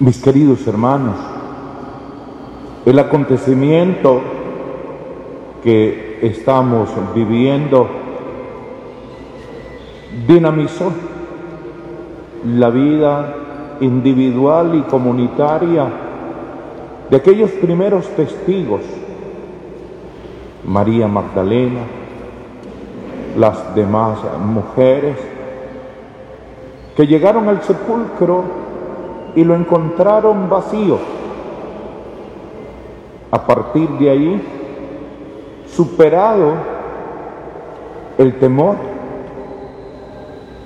Mis queridos hermanos, el acontecimiento que estamos viviendo dinamizó la vida individual y comunitaria de aquellos primeros testigos, María Magdalena, las demás mujeres, que llegaron al sepulcro y lo encontraron vacío. A partir de ahí, superado el temor,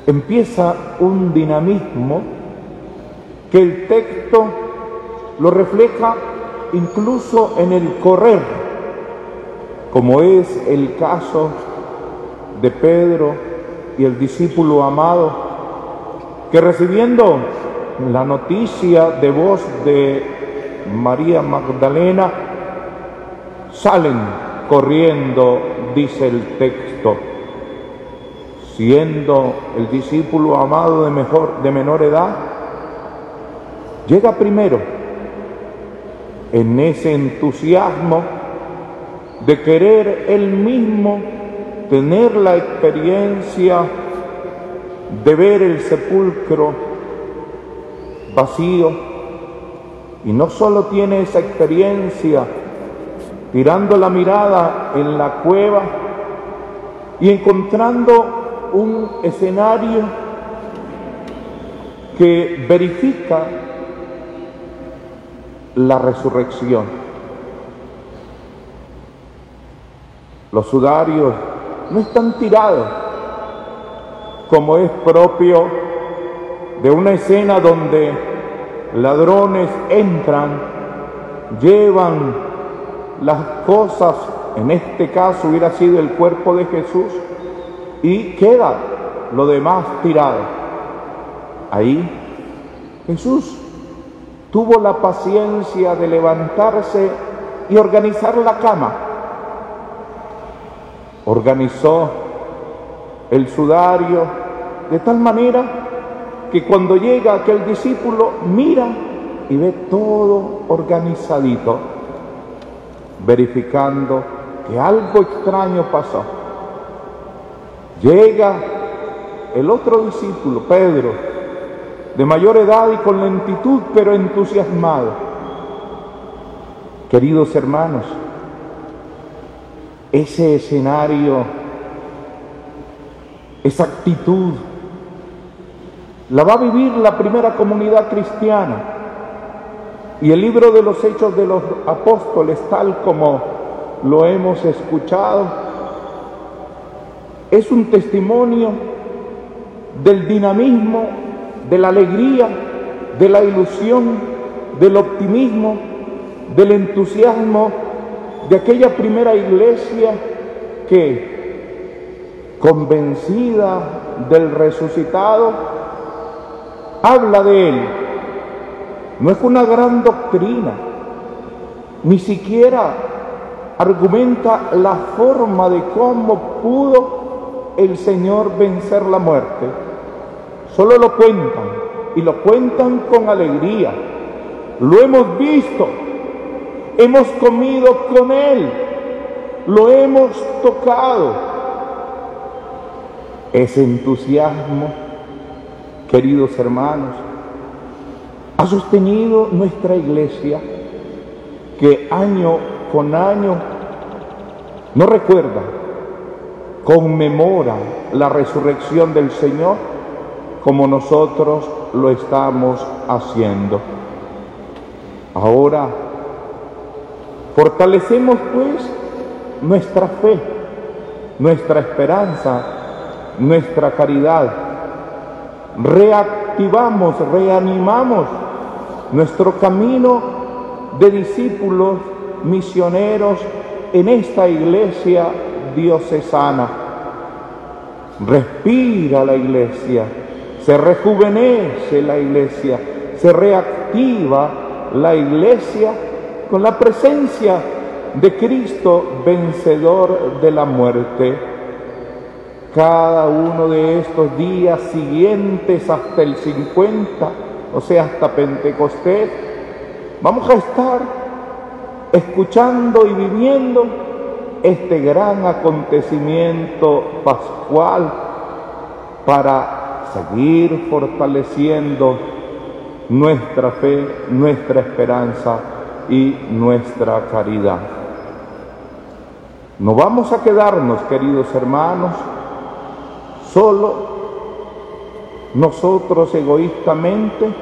empieza un dinamismo que el texto lo refleja incluso en el correr, como es el caso de Pedro y el discípulo amado, que recibiendo la noticia de voz de María Magdalena, salen corriendo, dice el texto, siendo el discípulo amado de, mejor, de menor edad, llega primero en ese entusiasmo de querer él mismo tener la experiencia de ver el sepulcro vacío y no solo tiene esa experiencia tirando la mirada en la cueva y encontrando un escenario que verifica la resurrección. Los sudarios no están tirados como es propio de una escena donde ladrones entran, llevan las cosas, en este caso hubiera sido el cuerpo de Jesús, y queda lo demás tirado. Ahí Jesús tuvo la paciencia de levantarse y organizar la cama. Organizó el sudario de tal manera que cuando llega aquel discípulo mira y ve todo organizadito, verificando que algo extraño pasó. Llega el otro discípulo, Pedro, de mayor edad y con lentitud, pero entusiasmado. Queridos hermanos, ese escenario, esa actitud, la va a vivir la primera comunidad cristiana. Y el libro de los hechos de los apóstoles, tal como lo hemos escuchado, es un testimonio del dinamismo de la alegría, de la ilusión, del optimismo, del entusiasmo de aquella primera iglesia que, convencida del resucitado, habla de él. No es una gran doctrina, ni siquiera argumenta la forma de cómo pudo el Señor vencer la muerte Solo lo cuentan y lo cuentan con alegría. Lo hemos visto, hemos comido con Él, lo hemos tocado. Ese entusiasmo, queridos hermanos, ha sostenido nuestra iglesia que año con año no recuerda, conmemora la resurrección del Señor como nosotros lo estamos haciendo. Ahora, fortalecemos pues nuestra fe, nuestra esperanza, nuestra caridad. Reactivamos, reanimamos nuestro camino de discípulos misioneros en esta iglesia diocesana. Respira la iglesia se rejuvenece la iglesia, se reactiva la iglesia con la presencia de Cristo vencedor de la muerte. Cada uno de estos días siguientes hasta el 50 o sea, hasta Pentecostés, vamos a estar escuchando y viviendo este gran acontecimiento pascual para seguir fortaleciendo nuestra fe, nuestra esperanza y nuestra caridad. No vamos a quedarnos, queridos hermanos, solo nosotros egoístamente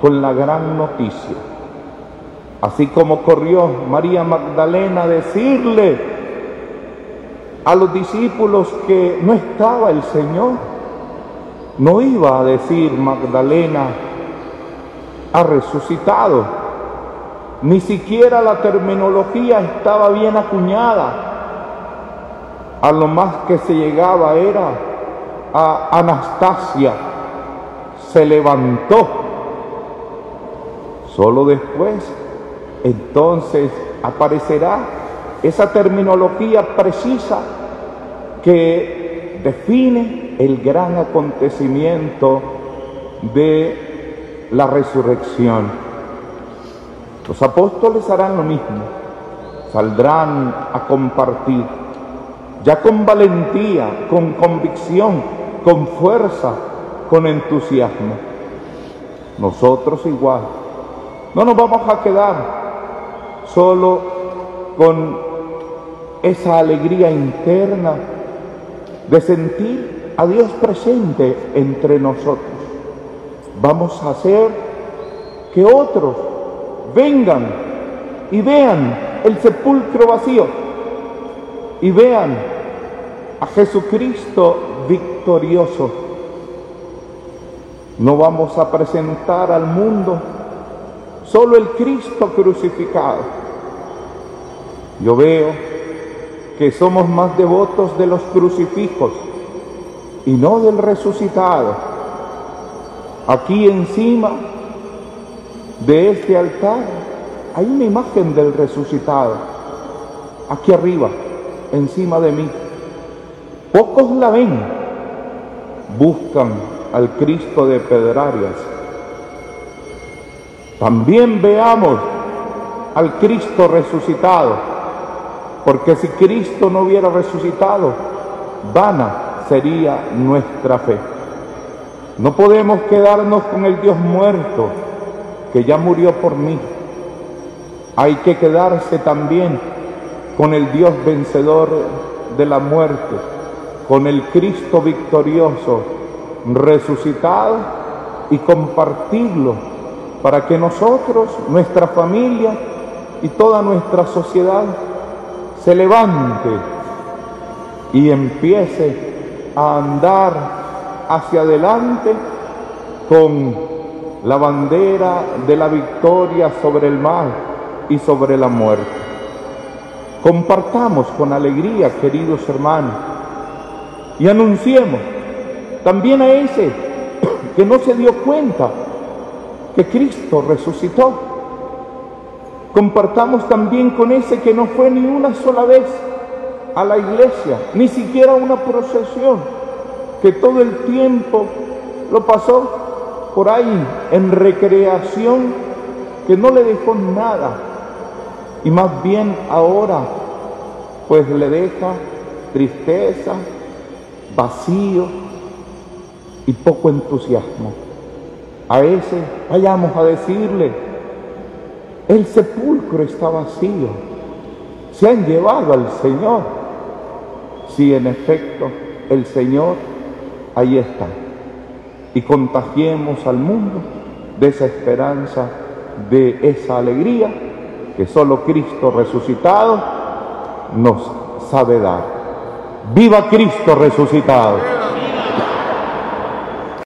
con la gran noticia. Así como corrió María Magdalena a decirle a los discípulos que no estaba el Señor, no iba a decir Magdalena ha resucitado, ni siquiera la terminología estaba bien acuñada. A lo más que se llegaba era a Anastasia, se levantó. Solo después, entonces, aparecerá esa terminología precisa que define el gran acontecimiento de la resurrección. Los apóstoles harán lo mismo, saldrán a compartir, ya con valentía, con convicción, con fuerza, con entusiasmo. Nosotros igual. No nos vamos a quedar solo con esa alegría interna de sentir a Dios presente entre nosotros. Vamos a hacer que otros vengan y vean el sepulcro vacío y vean a Jesucristo victorioso no vamos a presentar al mundo solo el Cristo crucificado. Yo veo que somos más devotos de los crucifijos y no del resucitado. Aquí encima de este altar hay una imagen del resucitado. Aquí arriba, encima de mí. Pocos la ven, buscan al Cristo de Pedrarias. También veamos al Cristo resucitado, porque si Cristo no hubiera resucitado, vana sería nuestra fe. No podemos quedarnos con el Dios muerto, que ya murió por mí. Hay que quedarse también con el Dios vencedor de la muerte, con el Cristo victorioso resucitado y compartirlo para que nosotros, nuestra familia y toda nuestra sociedad se levante y empiece a andar hacia adelante con la bandera de la victoria sobre el mal y sobre la muerte. Compartamos con alegría, queridos hermanos, y anunciemos también a ese que no se dio cuenta que Cristo resucitó. Compartamos también con ese que no fue ni una sola vez a la iglesia, ni siquiera una procesión, que todo el tiempo lo pasó por ahí en recreación, que no le dejó nada. Y más bien ahora, pues le deja tristeza, vacío, y poco entusiasmo. A ese vayamos a decirle, el sepulcro está vacío, se han llevado al Señor. Si en efecto el Señor ahí está. Y contagiemos al mundo de esa esperanza, de esa alegría que solo Cristo resucitado nos sabe dar. Viva Cristo resucitado.